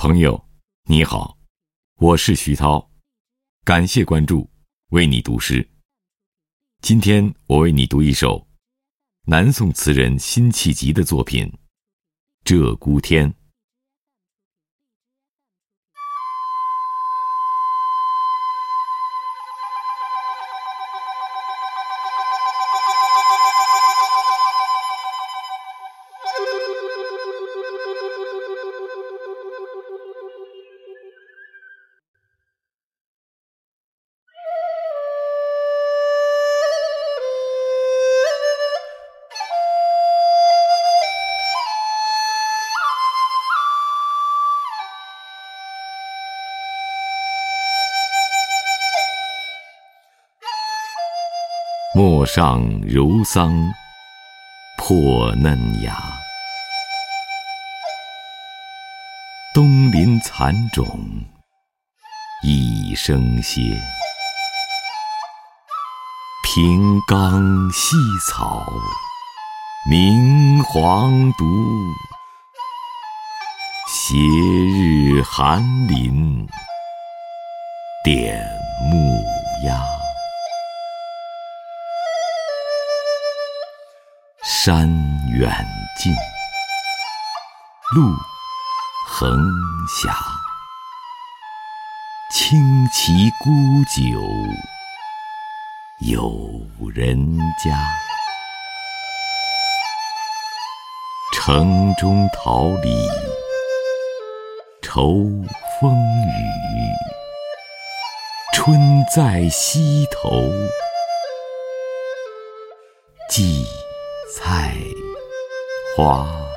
朋友，你好，我是徐涛，感谢关注，为你读诗。今天我为你读一首南宋词人辛弃疾的作品《鹧鸪天》。陌上柔桑破嫩芽，东林残种一声歇。平冈细草明黄独，斜日寒林点木鸦。山远近，路横狭，轻骑沽酒有人家。城中桃李愁风雨，春在溪头荠菜花。